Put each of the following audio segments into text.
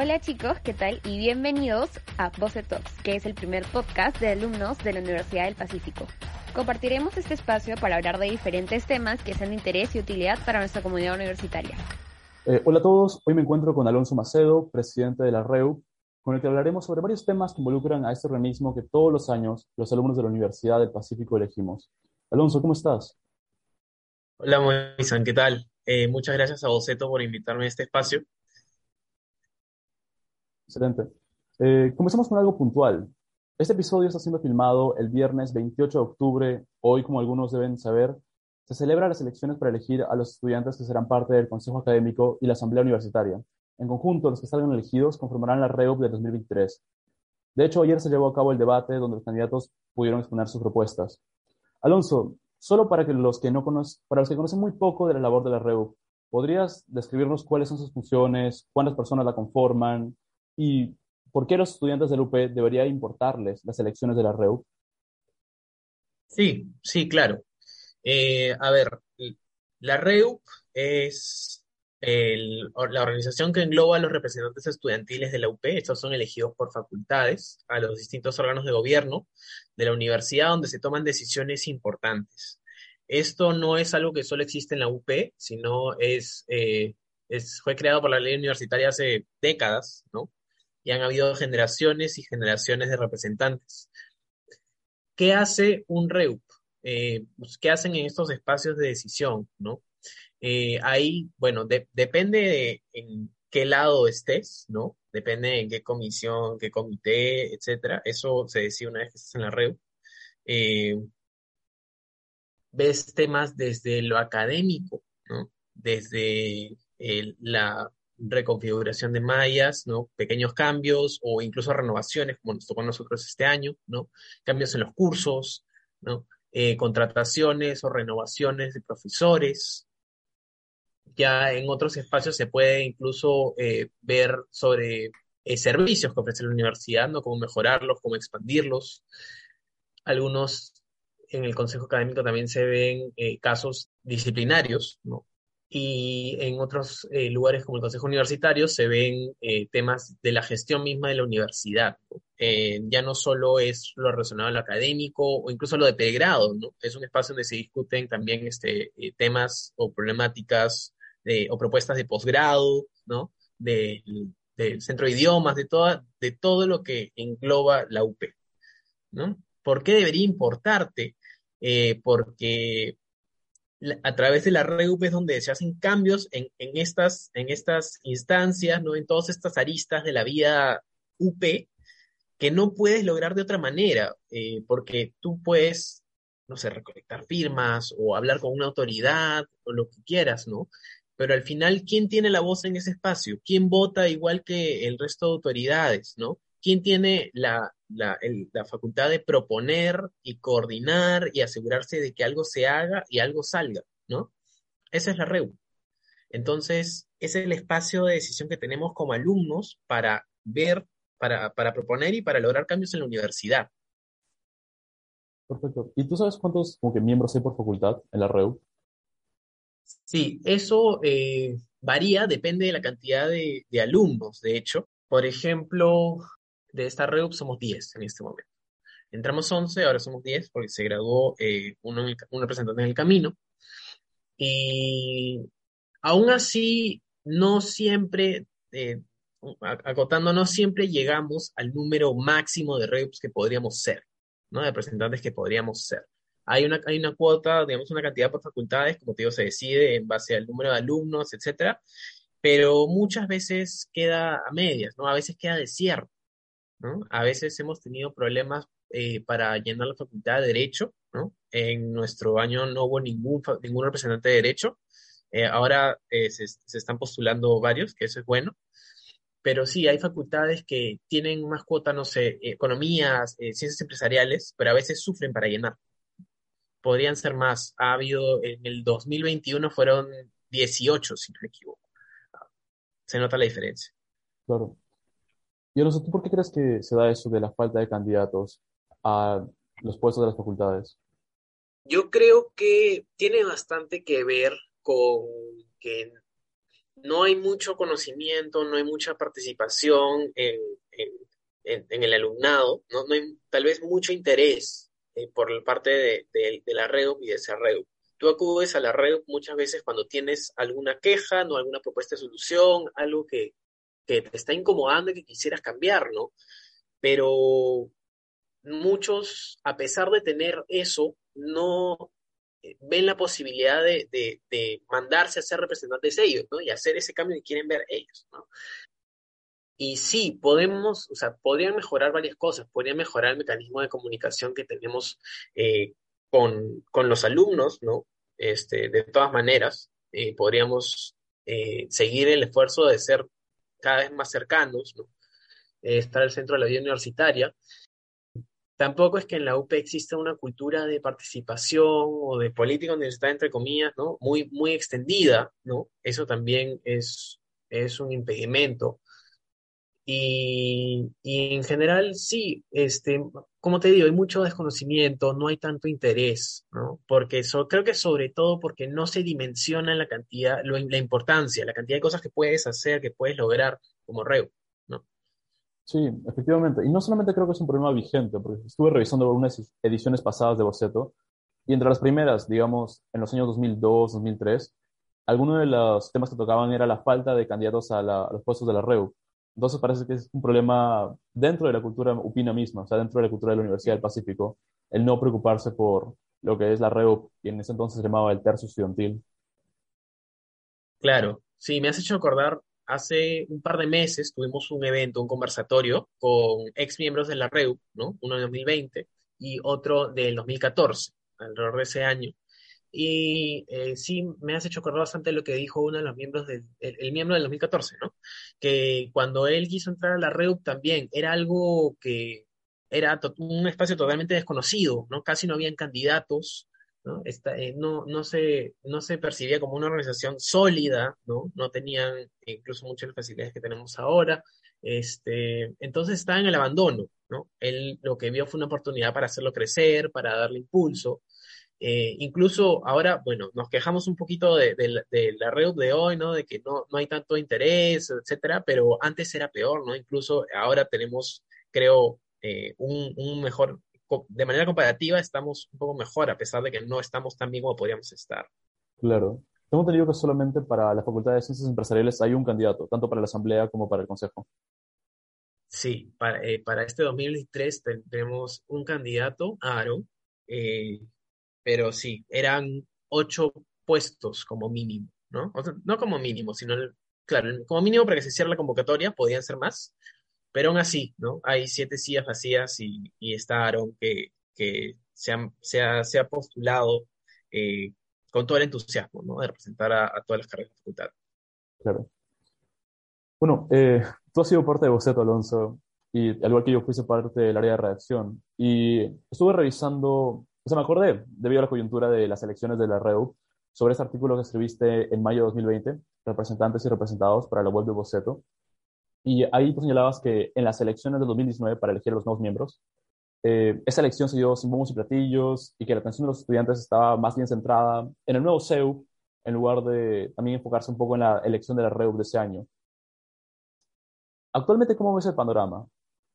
Hola chicos, ¿qué tal? Y bienvenidos a Voce Talks, que es el primer podcast de alumnos de la Universidad del Pacífico. Compartiremos este espacio para hablar de diferentes temas que sean de interés y utilidad para nuestra comunidad universitaria. Eh, hola a todos, hoy me encuentro con Alonso Macedo, presidente de la REU, con el que hablaremos sobre varios temas que involucran a este organismo que todos los años los alumnos de la Universidad del Pacífico elegimos. Alonso, ¿cómo estás? Hola, Moisan, ¿qué tal? Eh, muchas gracias a Boceto por invitarme a este espacio. Excelente. Eh, comenzamos con algo puntual. Este episodio está siendo filmado el viernes 28 de octubre. Hoy, como algunos deben saber, se celebran las elecciones para elegir a los estudiantes que serán parte del Consejo Académico y la Asamblea Universitaria. En conjunto, los que salgan elegidos conformarán la REUP de 2023. De hecho, ayer se llevó a cabo el debate donde los candidatos pudieron exponer sus propuestas. Alonso, Solo para, que los que no para los que conocen muy poco de la labor de la REU, ¿podrías describirnos cuáles son sus funciones, cuántas personas la conforman y por qué los estudiantes del UP debería importarles las elecciones de la REU? Sí, sí, claro. Eh, a ver, la REU es la organización que engloba a los representantes estudiantiles de la UP. Estos son elegidos por facultades a los distintos órganos de gobierno de la universidad donde se toman decisiones importantes. Esto no es algo que solo existe en la UP, sino es, eh, es, fue creado por la ley universitaria hace décadas, ¿no? Y han habido generaciones y generaciones de representantes. ¿Qué hace un REUP? Eh, pues, ¿Qué hacen en estos espacios de decisión, ¿no? Eh, ahí, bueno, depende de en qué lado estés, ¿no? Depende en qué comisión, qué comité, etcétera. Eso se decide una vez que estás en la red. Eh, ves temas desde lo académico, ¿no? Desde la reconfiguración de mallas, ¿no? Pequeños cambios o incluso renovaciones, como nos tocó a nosotros este año, ¿no? Cambios en los cursos, ¿no? Eh, contrataciones o renovaciones de profesores, ya en otros espacios se puede incluso eh, ver sobre eh, servicios que ofrece la universidad, ¿no? Cómo mejorarlos, cómo expandirlos. Algunos en el Consejo Académico también se ven casos disciplinarios, ¿no? Y en otros lugares como el Consejo Universitario se ven temas de la gestión misma de la universidad. ya no solo es lo relacionado al académico o incluso lo de pregrado, ¿no? Es un espacio donde se discuten también este, temas o problemáticas o propuestas de posgrado, ¿no? del centro de idiomas, de, toda, de todo lo que engloba la UP, ¿no? ¿Por qué debería importarte? Eh, porque a través de la red UP es donde se hacen cambios en, estas, instancias, ¿no? En todas estas aristas de la vida UP que no puedes lograr de otra manera, eh, porque tú puedes, no sé, recolectar firmas o hablar con una autoridad o lo que quieras, ¿no? pero al final, ¿quién tiene la voz en ese espacio? ¿Quién vota igual que el resto de autoridades, no? ¿Quién tiene la, facultad de proponer y coordinar y asegurarse de que algo se haga y algo salga, ¿no? Esa es la REU. Entonces, ese es el espacio de decisión que tenemos como alumnos para ver, para, proponer y para lograr cambios en la universidad. Perfecto. ¿Y tú sabes cuántos miembros hay por facultad en la REU? Sí, eso eh, varía, depende de la cantidad de, alumnos, de hecho. Por ejemplo, de esta REUP somos 10 en este momento. Entramos 11, ahora somos 10 porque se graduó eh, uno un representante en el camino. Y aún así, no siempre, eh, acotando, no siempre llegamos al número máximo de REUPs que podríamos ser, ¿no? De representantes que podríamos ser. Hay una, hay una cuota, digamos, una cantidad por facultades, como te digo, se decide en base al número de alumnos, etcétera, pero muchas veces queda a medias, ¿no? A veces queda desierto, A veces hemos tenido problemas eh, para llenar la facultad de Derecho, ¿no? En nuestro año no hubo ningún, ningún representante de Derecho, eh, ahora eh, se, se, están postulando varios, que eso es bueno, pero sí, hay facultades que tienen más cuota, no sé, economías, ciencias empresariales, pero a veces sufren para llenar podrían ser más. Ha habido, en el 2021 fueron 18, si no me equivoco. Se nota la diferencia. Claro. Y Alonso, ¿tú por qué crees que se da eso de la falta de candidatos a los puestos de las facultades? Yo creo que tiene bastante que ver con que no hay mucho conocimiento, no hay mucha participación en, el alumnado, ¿no? hay tal vez mucho interés eh, por parte de, la red y de esa red. Tú acudes a la red muchas veces cuando tienes alguna queja, no alguna propuesta de solución, algo que, que te está incomodando y que quisieras cambiar, ¿no? Pero muchos, a pesar de tener eso, no eh, ven la posibilidad de, de, mandarse a ser representantes ellos, ¿no? Y hacer ese cambio que quieren ver ellos, ¿no? Y sí, podemos, o sea, podrían mejorar varias cosas, podrían mejorar el mecanismo de comunicación que tenemos eh, con, con, los alumnos, ¿no? Este, de todas maneras, eh, podríamos seguir el esfuerzo de ser cada vez más cercanos, ¿no? estar al centro de la vida universitaria Tampoco es que en la UP exista una cultura de participación o de política universitaria, entre comillas, ¿no? Muy, muy extendida, ¿no? Eso también es, es un impedimento. Y, en general, sí, este, como te digo, hay mucho desconocimiento, no hay tanto interés, ¿no? Porque creo que sobre todo porque no se dimensiona la cantidad, la importancia, la cantidad de cosas que puedes hacer, que puedes lograr como REU. Sí, efectivamente. Y no solamente creo que es un problema vigente, porque estuve revisando algunas ediciones pasadas de Boceto, y entre las primeras, digamos, en los años 2002, 2003, algunos de los temas que tocaban era la falta de candidatos a, los puestos de la REU. Entonces parece que es un problema dentro de la cultura upina misma, o sea, dentro de la cultura de la Universidad del Pacífico, el no preocuparse por lo que es la REU, y en ese entonces se llamaba el tercio estudiantil. Claro, sí, me has hecho acordar hace un par de meses tuvimos un evento, un conversatorio con ex miembros de la REU, ¿no? Uno de 2020 y otro del 2014, alrededor de ese año. Y eh, sí, me has hecho acordar bastante lo que dijo uno de los miembros del el, miembro del 2014, ¿no? Que cuando él quiso entrar a la REU también era algo que era un espacio totalmente desconocido, ¿no? Casi no habían candidatos, ¿no? Eh, no, no, se, no se percibía como una organización sólida, ¿no? No tenían incluso muchas facilidades que tenemos ahora. Este, entonces estaba en el abandono, ¿no? Él lo que vio fue una oportunidad para hacerlo crecer, para darle impulso. Eh, incluso ahora, bueno, nos quejamos un poquito de, la red de hoy, ¿no? De que no, no hay tanto interés, etcétera, pero antes era peor, ¿no? Incluso ahora tenemos, creo, eh, un, un, mejor de manera comparativa estamos un poco mejor, a pesar de que no estamos tan bien como podríamos estar. Claro. Tengo entendido que solamente para la Facultad de Ciencias Empresariales hay un candidato, tanto para la Asamblea como para el Consejo. Sí, para, eh, para este 2023 tenemos un candidato, Aro, eh, pero sí, eran ocho puestos como mínimo, ¿no? no como mínimo, sino, claro, como mínimo para que se cierre la convocatoria, podían ser más, pero aún así, ¿no? Hay siete sillas vacías y, y está Aaron que, que se, ha, postulado eh, con todo el entusiasmo, ¿no? De representar a, todas las carreras de facultad. Claro. Bueno, eh, tú has sido parte de Boceto, Alonso, y al igual que yo fuiste parte del área de redacción. Y estuve revisando, o sea, me acordé, debido a la coyuntura de las elecciones de la REU, sobre ese artículo que escribiste en mayo de 2020, representantes y representados para la web de Boceto, y ahí tú señalabas que en las elecciones de 2019 para elegir a los nuevos miembros, eh, esa elección se dio sin bombos y platillos y que la atención de los estudiantes estaba más bien centrada en el nuevo CEU en lugar de también enfocarse un poco en la elección de la REU de ese año. Actualmente, ¿cómo ves el panorama?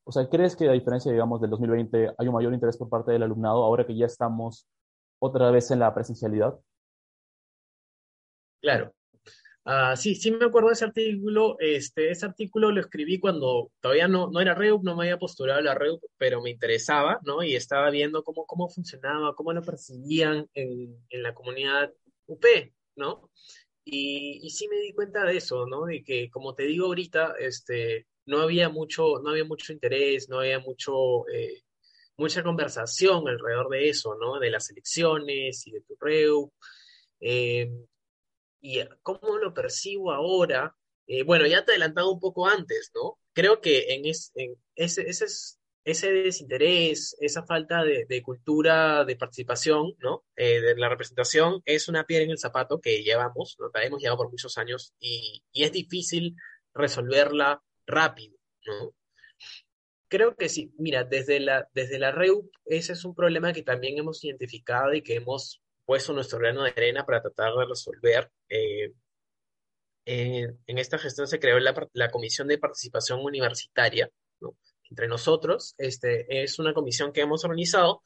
O sea, ¿crees que a diferencia, digamos, del 2020 hay un mayor interés por parte del alumnado ahora que ya estamos otra vez en la presencialidad? Claro, Ah, sí, sí me acuerdo de ese artículo. Este, ese artículo lo escribí cuando todavía no, no era REUP, no me había postulado a la REUP, pero me interesaba, ¿no? Y estaba viendo cómo, cómo funcionaba, cómo lo percibían en, en la comunidad UP, ¿no? Y, y, sí me di cuenta de eso, ¿no? De que, como te digo ahorita, este, no había mucho, no había mucho interés, no había mucho, eh, mucha conversación alrededor de eso, ¿no? De las elecciones y de tu REUP. Eh, y cómo lo percibo ahora, eh, bueno, ya te he adelantado un poco antes, ¿no? Creo que en, ese, ese, desinterés, esa falta de, cultura de participación, ¿no? De la representación es una piedra en el zapato que llevamos, ¿no? hemos llevado por muchos años y, y es difícil resolverla rápido, ¿no? Creo que sí, mira, desde la, desde la REU, ese es un problema que también hemos identificado y que hemos puesto nuestro grano de arena para tratar de resolver. Eh, en esta gestión se creó la, la Comisión de Participación Universitaria, ¿no? entre nosotros. Este, es una comisión que hemos organizado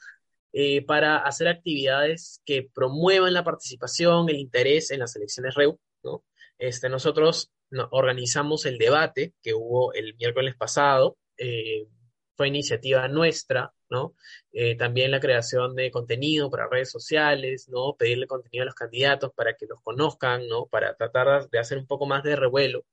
eh, para hacer actividades que promuevan la participación, el interés en las elecciones REU. ¿no? Este, nosotros organizamos el debate que hubo el miércoles pasado, eh, fue iniciativa nuestra, ¿no? Eh, también la creación de contenido para redes sociales, ¿no? Pedirle contenido a los candidatos para que los conozcan, ¿no? Para tratar de hacer un poco más de revuelo.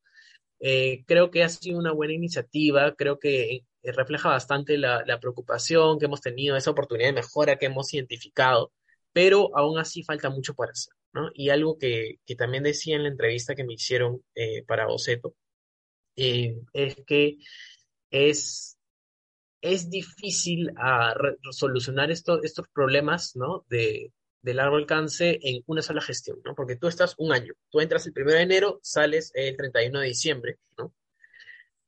creo que ha sido una buena iniciativa, creo que eh, refleja bastante la, preocupación que hemos tenido, esa oportunidad de mejora que hemos identificado, pero aún así falta mucho para hacer, ¿no? Y algo que, también decía en la entrevista que me hicieron eh, para Boceto, eh, es que es, es difícil ah, solucionar estos problemas, ¿no? De, de largo alcance en una sola gestión, ¿no? Porque tú estás un año, tú entras el 1 de enero, sales el 31 de diciembre, ¿no?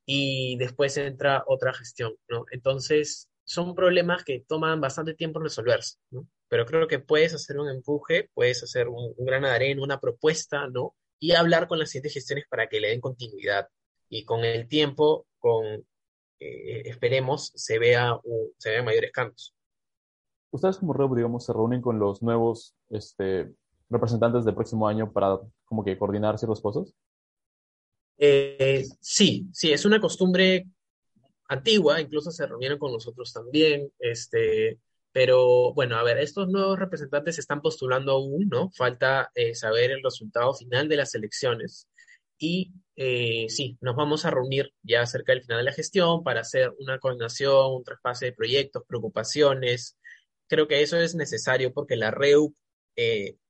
y después entra otra gestión, ¿no? Entonces, son problemas que toman bastante tiempo resolverse, ¿no? Pero creo que puedes hacer un empuje, puedes hacer un, gran arena, una propuesta, ¿no? Y hablar con las siguientes gestiones para que le den continuidad. Y con el tiempo, con, eh, esperemos, se, vea, se vean mayores cambios. Ustedes como REUB, digamos, se reúnen con los nuevos este, representantes del próximo año para como que coordinar ciertas cosas. Eh, sí, sí, es una costumbre antigua, incluso se reunieron con nosotros también, este, pero bueno, a ver, estos nuevos representantes se están postulando aún, ¿no? Falta eh, saber el resultado final de las elecciones y eh, sí, nos vamos a reunir ya cerca del final de la gestión para hacer una coordinación, un traspase de proyectos, preocupaciones. Creo que eso es necesario porque la REU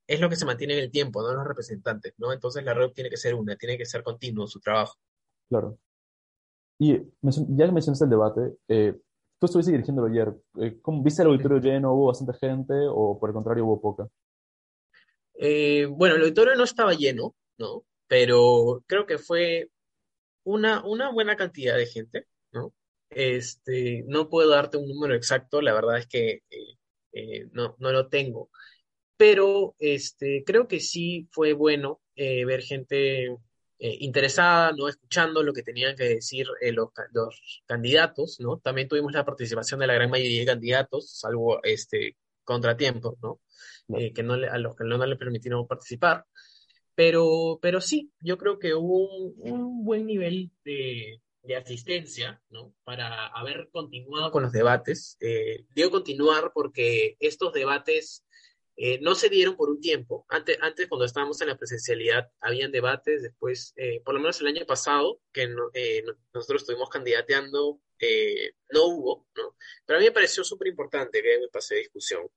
es lo que se mantiene en el tiempo, no los representantes, ¿no? Entonces la red tiene que ser una, tiene que ser continuo su trabajo. Claro. Y ya que mencionaste el debate, eh, tú estuviste dirigiéndolo ayer. Eh, ¿cómo, ¿Viste el auditorio lleno? ¿Hubo bastante gente o por el contrario hubo poca? Eh, bueno, el auditorio no estaba lleno, ¿no? Pero creo que fue una, una buena cantidad de gente, ¿no? Este, no puedo darte un número exacto, la verdad es que no, no lo tengo pero este, creo que sí fue bueno eh, ver gente eh, interesada, ¿no? Escuchando lo que tenían que decir eh, los, candidatos, ¿no? También tuvimos la participación de la gran mayoría de candidatos, salvo este contratiempo, ¿no? que no a los que no, le permitieron participar. Pero, pero sí, yo creo que hubo un, buen nivel de, de, asistencia, ¿no? Para haber continuado con los debates. digo continuar porque estos debates eh, no se dieron por un tiempo. Antes, antes, cuando estábamos en la presencialidad, habían debates. Después, eh, por lo menos el año pasado, que eh, nosotros estuvimos candidateando, no hubo, ¿no? Pero a mí me pareció súper importante que me pase de discusión.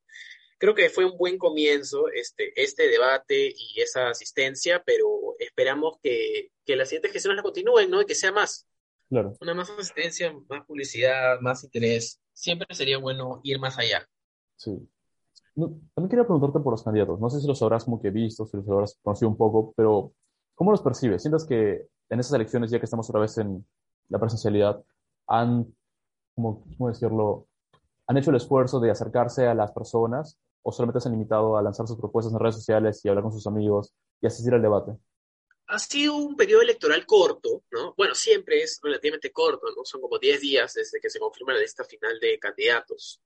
Creo que fue un buen comienzo este, este debate y esa asistencia, pero esperamos que, que las siguientes gestiones la continúen, ¿no? Y que sea más. Claro. Una más asistencia, más publicidad, más interés. Siempre sería bueno ir más allá. Sí también quería preguntarte por los candidatos. No sé si los habrás como que visto, si los habrás conocido un poco, pero ¿cómo los percibes? ¿Sientes que en esas elecciones, ya que estamos otra vez en la presencialidad, han, ¿cómo, decirlo? ¿Han hecho el esfuerzo de acercarse a las personas o solamente se han limitado a lanzar sus propuestas en redes sociales y hablar con sus amigos y asistir al debate? Ha sido un periodo electoral corto, ¿no? Bueno, siempre es relativamente corto, ¿no? Son como 10 días desde que se confirma la lista final de candidatos.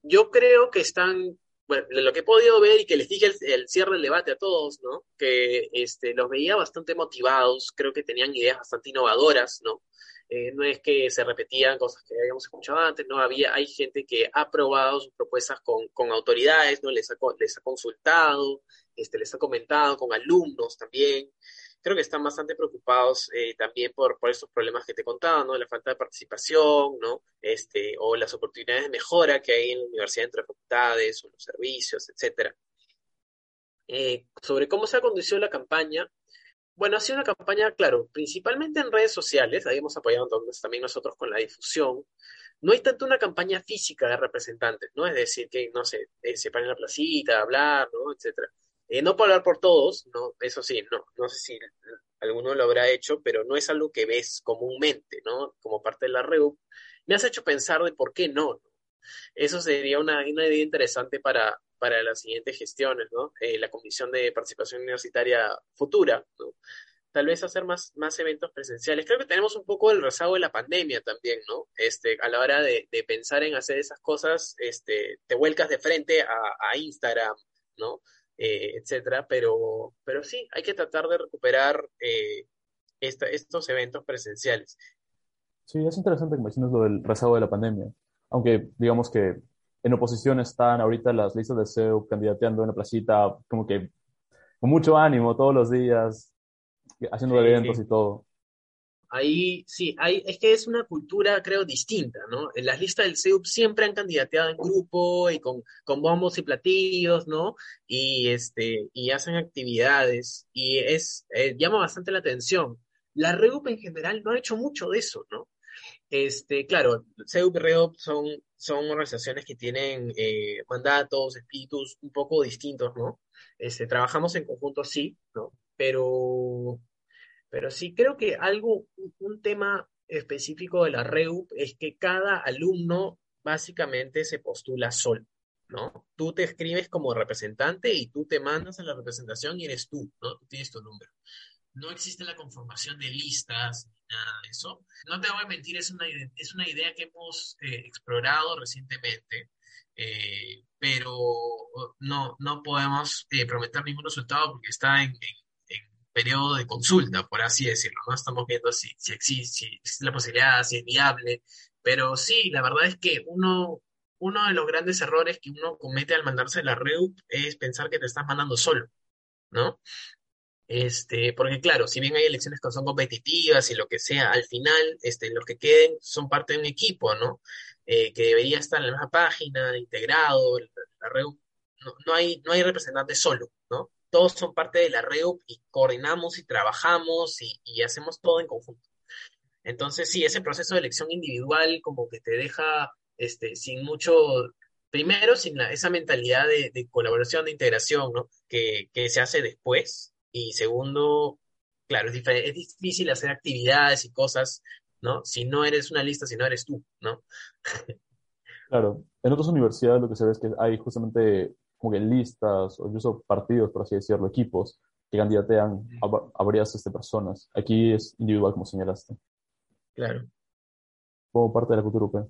Yo creo que están bueno, lo que he podido ver y que les dije el, cierre del debate a todos, ¿no? Que este, los veía bastante motivados, creo que tenían ideas bastante innovadoras, ¿no? Eh, no es que se repetían cosas que habíamos escuchado antes, no había, hay gente que ha probado sus propuestas con, con autoridades, ¿no? Les ha, les ha consultado, este, les ha comentado con alumnos también creo que están bastante preocupados eh, también por, por estos problemas que te contaba, ¿no? La falta de participación, ¿no? Este, o las oportunidades de mejora que hay en la universidad entre facultades o los servicios, etcétera. Eh, sobre cómo se ha conducido la campaña, bueno, ha sido una campaña, claro, principalmente en redes sociales, ahí hemos apoyado también nosotros con la difusión. No hay tanto una campaña física de representantes, ¿no? Es decir, que, no sé, eh, se paran en la placita, hablar, ¿no? Etcétera eh, no puedo hablar por todos, no, eso sí, no, no sé si alguno lo habrá hecho, pero no es algo que ves comúnmente, ¿no? Como parte de la REU. Me has hecho pensar de por qué no, Eso sería una, idea interesante para, las siguientes gestiones, ¿no? Eh, la Comisión de Participación Universitaria Futura, ¿no? tal vez hacer más, más eventos presenciales. Creo que tenemos un poco el rezago de la pandemia también, ¿no? Este, a la hora de, pensar en hacer esas cosas, este, te vuelcas de frente a, Instagram, ¿no? Eh, etcétera, pero, pero sí, hay que tratar de recuperar eh, estos eventos presenciales. Sí, es interesante que menciones lo del rezago de la pandemia, aunque digamos que en oposición están ahorita las listas de SEO candidateando en la placita, como que con mucho ánimo todos los días, haciendo eventos y todo. Ahí sí, hay, es que es una cultura, creo, distinta, ¿no? En las listas del SEUP siempre han candidateado en grupo y con, con bombos y platillos, ¿no? Y, este, y hacen actividades y es, eh, llama bastante la atención. La REUP en general no ha hecho mucho de eso, ¿no? Este, claro, CEUP y REUP son, son organizaciones que tienen eh, mandatos, espíritus un poco distintos, ¿no? Este, trabajamos en conjunto, sí, ¿no? Pero, pero sí creo que algo, un tema específico de la REUP es que cada alumno básicamente se postula solo, ¿no? Tú te escribes como representante y tú te mandas a la representación y eres tú, ¿no? Tú tienes tu número no existe la conformación de listas ni nada de eso. No te voy a mentir, es una, es una idea que hemos eh, explorado recientemente, eh, pero no, no podemos eh, prometer ningún resultado porque está en, periodo de consulta, por así decirlo. ¿no? Estamos viendo si, existe, si existe la posibilidad, si es viable, pero sí, la verdad es que uno, uno de los grandes errores que uno comete al mandarse la REUP es pensar que te estás mandando solo, ¿no? Este, porque claro, si bien hay elecciones que son competitivas y lo que sea, al final este, los que queden son parte de un equipo, ¿no? Eh, que debería estar en la misma página, integrado, la, REU, no, hay, no hay representantes solo, ¿no? Todos son parte de la REU y coordinamos y trabajamos y, hacemos todo en conjunto. Entonces, sí, ese proceso de elección individual como que te deja este, sin mucho, primero, sin esa mentalidad de, colaboración, de integración, ¿no? Que, que se hace después, y segundo, claro, es, es difícil hacer actividades y cosas, ¿no? Si no eres una lista, si no eres tú, ¿no? Claro, en otras universidades lo que se ve es que hay justamente como que listas o incluso partidos, por así decirlo, equipos que candidatean a, varias este, personas. Aquí es individual, como señalaste. Claro. Como parte de la cultura europea.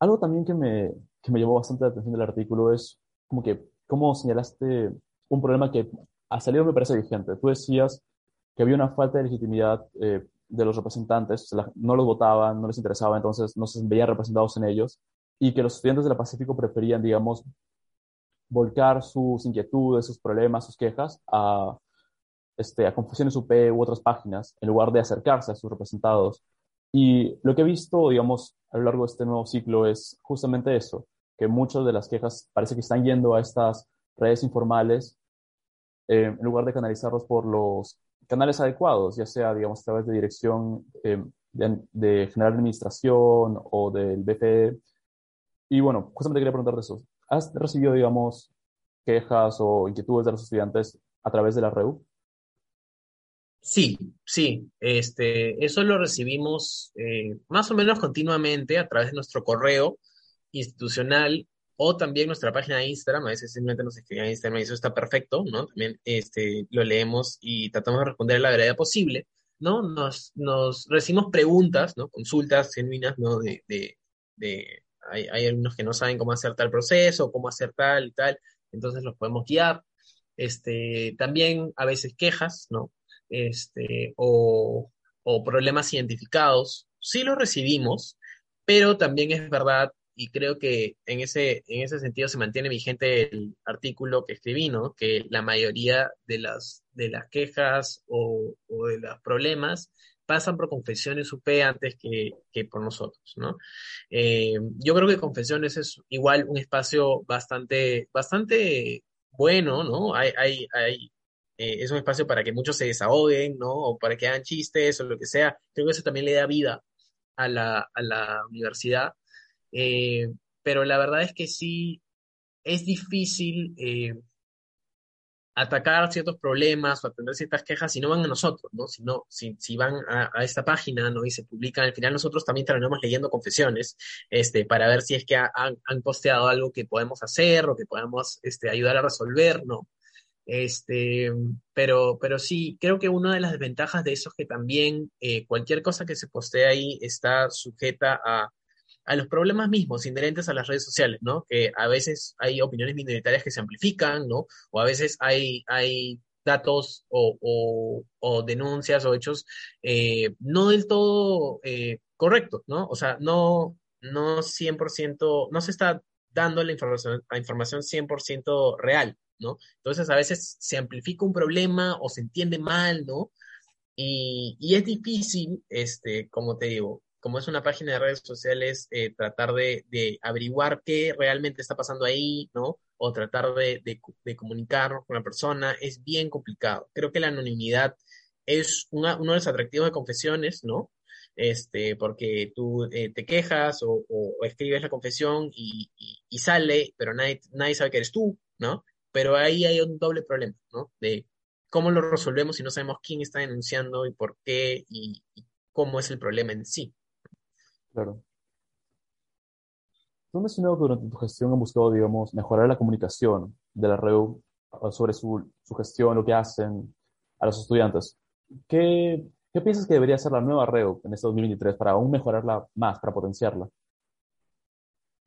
Algo también que me, que me llamó bastante la atención del artículo es como que, cómo señalaste un problema que ha salido me parece vigente. Tú decías que había una falta de legitimidad eh, de los representantes, no los votaban, no les interesaba, entonces no se veían representados en ellos, y que los estudiantes de la Pacífico preferían, digamos, volcar sus inquietudes, sus problemas, sus quejas a, este, a Confusiones UP u otras páginas, en lugar de acercarse a sus representados. Y lo que he visto, digamos, a lo largo de este nuevo ciclo es justamente eso, que muchas de las quejas parece que están yendo a estas redes informales eh, en lugar de canalizarlos por los canales adecuados, ya sea, digamos, a través de dirección eh, de, General Administración o del BPE. Y bueno, justamente quería preguntarte eso. ¿Has recibido, digamos, quejas o inquietudes de los estudiantes a través de la REU? Sí, sí, este, eso lo recibimos eh, más o menos continuamente a través de nuestro correo institucional o también nuestra página de Instagram, a veces simplemente nos escriben a Instagram y eso está perfecto, ¿no? También este, lo leemos y tratamos de responder a la verdad posible, ¿no? Nos, nos recibimos preguntas, ¿no? Consultas genuinas, ¿no? De, de, de hay, hay, algunos que no saben cómo hacer tal proceso, cómo hacer tal y tal, entonces los podemos guiar. Este, también a veces quejas, ¿no? Este, o, o problemas identificados, sí los recibimos, pero también es verdad y creo que en ese, en ese sentido se mantiene vigente el artículo que escribí, ¿no? Que la mayoría de las, de las quejas o, de los problemas pasan por Confesiones UP antes que, por nosotros, ¿no? Eh, yo creo que Confesiones es igual un espacio bastante, bastante bueno, ¿no? Hay, hay, hay, eh, es un espacio para que muchos se desahoguen, ¿no? O para que hagan chistes o lo que sea. Creo que eso también le da vida a la, a la universidad eh, pero la verdad es que sí es difícil atacar ciertos problemas o atender ciertas quejas si no van a nosotros, ¿no? Si, si, si van a, esta página, ¿no? Y se publican, al final nosotros también terminamos leyendo confesiones, este, para ver si es que han, han, posteado algo que podemos hacer o que podemos este, ayudar a resolver, ¿no? Este, pero, pero sí, creo que una de las desventajas de eso es que también eh, cualquier cosa que se postee ahí está sujeta a, a los problemas mismos inherentes a las redes sociales, ¿no? Que a veces hay opiniones minoritarias que se amplifican, ¿no? O a veces hay, hay datos o, o, denuncias o hechos eh, no del todo eh, correctos, ¿no? O sea, no, no 100%, no se está dando la información, la información 100% real, ¿no? Entonces a veces se amplifica un problema o se entiende mal, ¿no? Y, y es difícil, este, como te digo, como es una página de redes sociales, eh, tratar de, averiguar qué realmente está pasando ahí, ¿no? O tratar de, de, comunicarnos con la persona, es bien complicado. Creo que la anonimidad es uno de los atractivos de confesiones, ¿no? Este, porque tú eh, te quejas o, escribes la confesión y, sale, pero nadie, sabe que eres tú, ¿no? Pero ahí hay un doble problema, ¿no? De cómo lo resolvemos si no sabemos quién está denunciando y por qué y cómo es el problema en sí. Claro. Tú has mencionado que durante tu gestión han buscado, digamos, mejorar la comunicación de la REU sobre su, su gestión, lo que hacen a los estudiantes. ¿Qué, ¿Qué piensas que debería ser la nueva REU en este 2023 para aún mejorarla más, para potenciarla?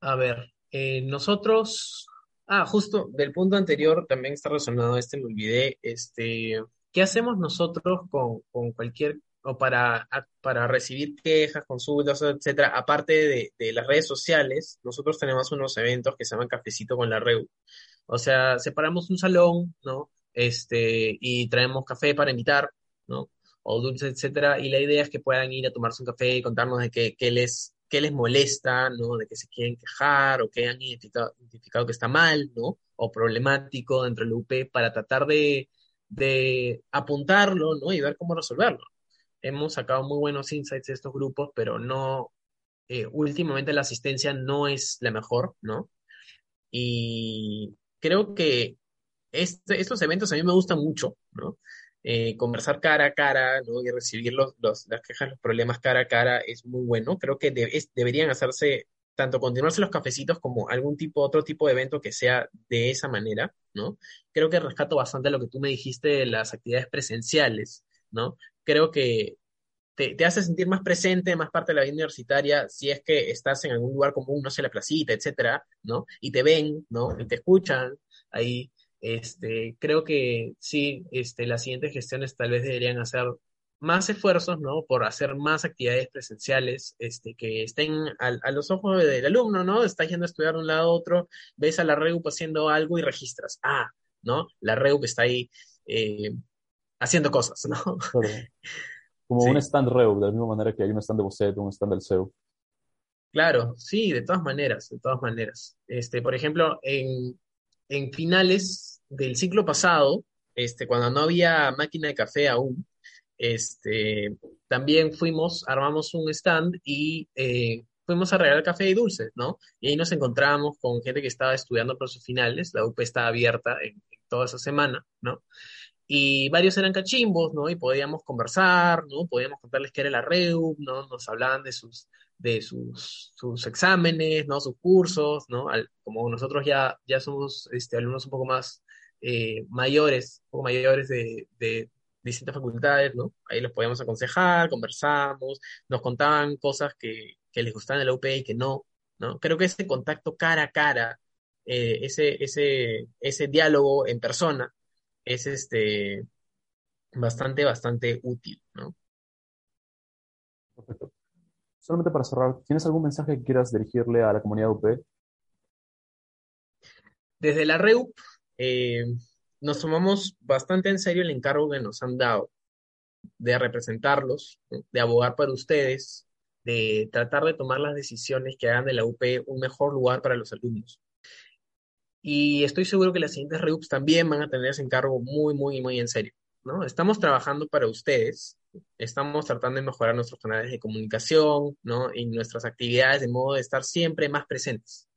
A ver, eh, nosotros, ah, justo del punto anterior también está relacionado este, me olvidé, este, ¿qué hacemos nosotros con, con cualquier o para, para recibir quejas, consultas, etcétera, aparte de, de, las redes sociales, nosotros tenemos unos eventos que se llaman Cafecito con la REU. O sea, separamos un salón, ¿no? Este, y traemos café para invitar, ¿no? O dulces, etcétera, y la idea es que puedan ir a tomarse un café y contarnos de qué, qué les, qué les molesta, ¿no? De que se quieren quejar o que han identificado, identificado que está mal, ¿no? O problemático dentro del UP para tratar de, de apuntarlo, ¿no? Y ver cómo resolverlo hemos sacado muy buenos insights de estos grupos, pero no, eh, últimamente la asistencia no es la mejor, ¿no? Y creo que este, estos eventos a mí me gustan mucho, ¿no? Eh, conversar cara a cara, ¿no? Y recibir los, los, las quejas, los problemas cara a cara es muy bueno. Creo que deberían hacerse, tanto continuarse los cafecitos como algún tipo, otro tipo de evento que sea de esa manera, ¿no? Creo que rescato bastante lo que tú me dijiste de las actividades presenciales, ¿no? Creo que te, te, hace sentir más presente, más parte de la vida universitaria, si es que estás en algún lugar común, no sé, la placita, etcétera, ¿no? Y te ven, ¿no? Y te escuchan ahí. Este, creo que sí, este, las siguientes gestiones tal vez deberían hacer más esfuerzos, ¿no? Por hacer más actividades presenciales, este, que estén a, a los ojos del alumno, ¿no? Estás yendo a estudiar de un lado a otro, ves a la REUP haciendo algo y registras. Ah, ¿no? La REUP está ahí eh, haciendo cosas, ¿no? Como un stand REU, de la misma manera que hay un stand de Bocet, un stand del CEU. Claro, sí, de todas maneras, de todas maneras. Este, por ejemplo, en, en finales del ciclo pasado, este, cuando no había máquina de café aún, este, también fuimos, armamos un stand y eh, fuimos a regalar café y dulces, ¿no? Y ahí nos encontramos con gente que estaba estudiando por sus finales, la UP está abierta en, en toda esa semana, ¿no? Y varios eran cachimbos, ¿no? Y podíamos conversar, ¿no? Podíamos contarles qué era la REU, ¿no? Nos hablaban de sus, de sus, sus exámenes, ¿no? Sus cursos, ¿no? Al, como nosotros ya, ya somos este, alumnos un poco más eh, mayores, un poco mayores de, de distintas facultades, ¿no? Ahí los podíamos aconsejar, conversamos, nos contaban cosas que, que les gustaban de la UP y que no, ¿no? Creo que ese contacto cara a cara, eh, ese, ese, ese diálogo en persona, es este bastante, bastante útil, ¿no? Perfecto. Solamente para cerrar, ¿tienes algún mensaje que quieras dirigirle a la comunidad UP? Desde la REUP eh, nos tomamos bastante en serio el encargo que nos han dado de representarlos, de abogar para ustedes, de tratar de tomar las decisiones que hagan de la UP un mejor lugar para los alumnos. Y estoy seguro que las siguientes REUPs también van a tener ese encargo muy, muy, muy en serio. ¿no? Estamos trabajando para ustedes, estamos tratando de mejorar nuestros canales de comunicación ¿no? y nuestras actividades de modo de estar siempre más presentes.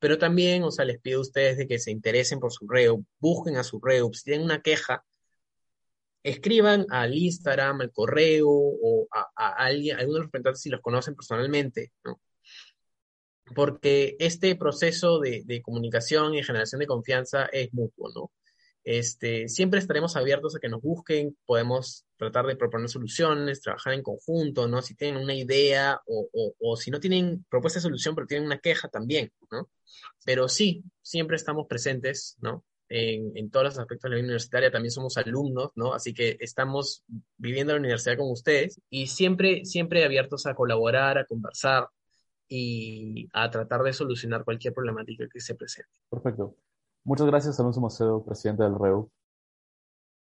Pero también, o sea, les pido a ustedes de que se interesen por su REUP, busquen a su REUP, si tienen una queja, escriban al Instagram, al correo o a, a alguien, a alguno de los representantes si los conocen personalmente, ¿no? Porque este proceso de, de, comunicación y generación de confianza es mutuo, ¿no? Este, siempre estaremos abiertos a que nos busquen, podemos tratar de proponer soluciones, trabajar en conjunto, ¿no? Si tienen una idea o, o, o si no tienen propuesta de solución, pero tienen una queja también, ¿no? Pero sí, siempre estamos presentes, ¿no? En, en, todos los aspectos de la vida universitaria, también somos alumnos, ¿no? Así que estamos viviendo la universidad con ustedes y siempre, siempre abiertos a colaborar, a conversar y a tratar de solucionar cualquier problemática que se presente. Perfecto. Muchas gracias, Alonso Macedo, presidente del REU.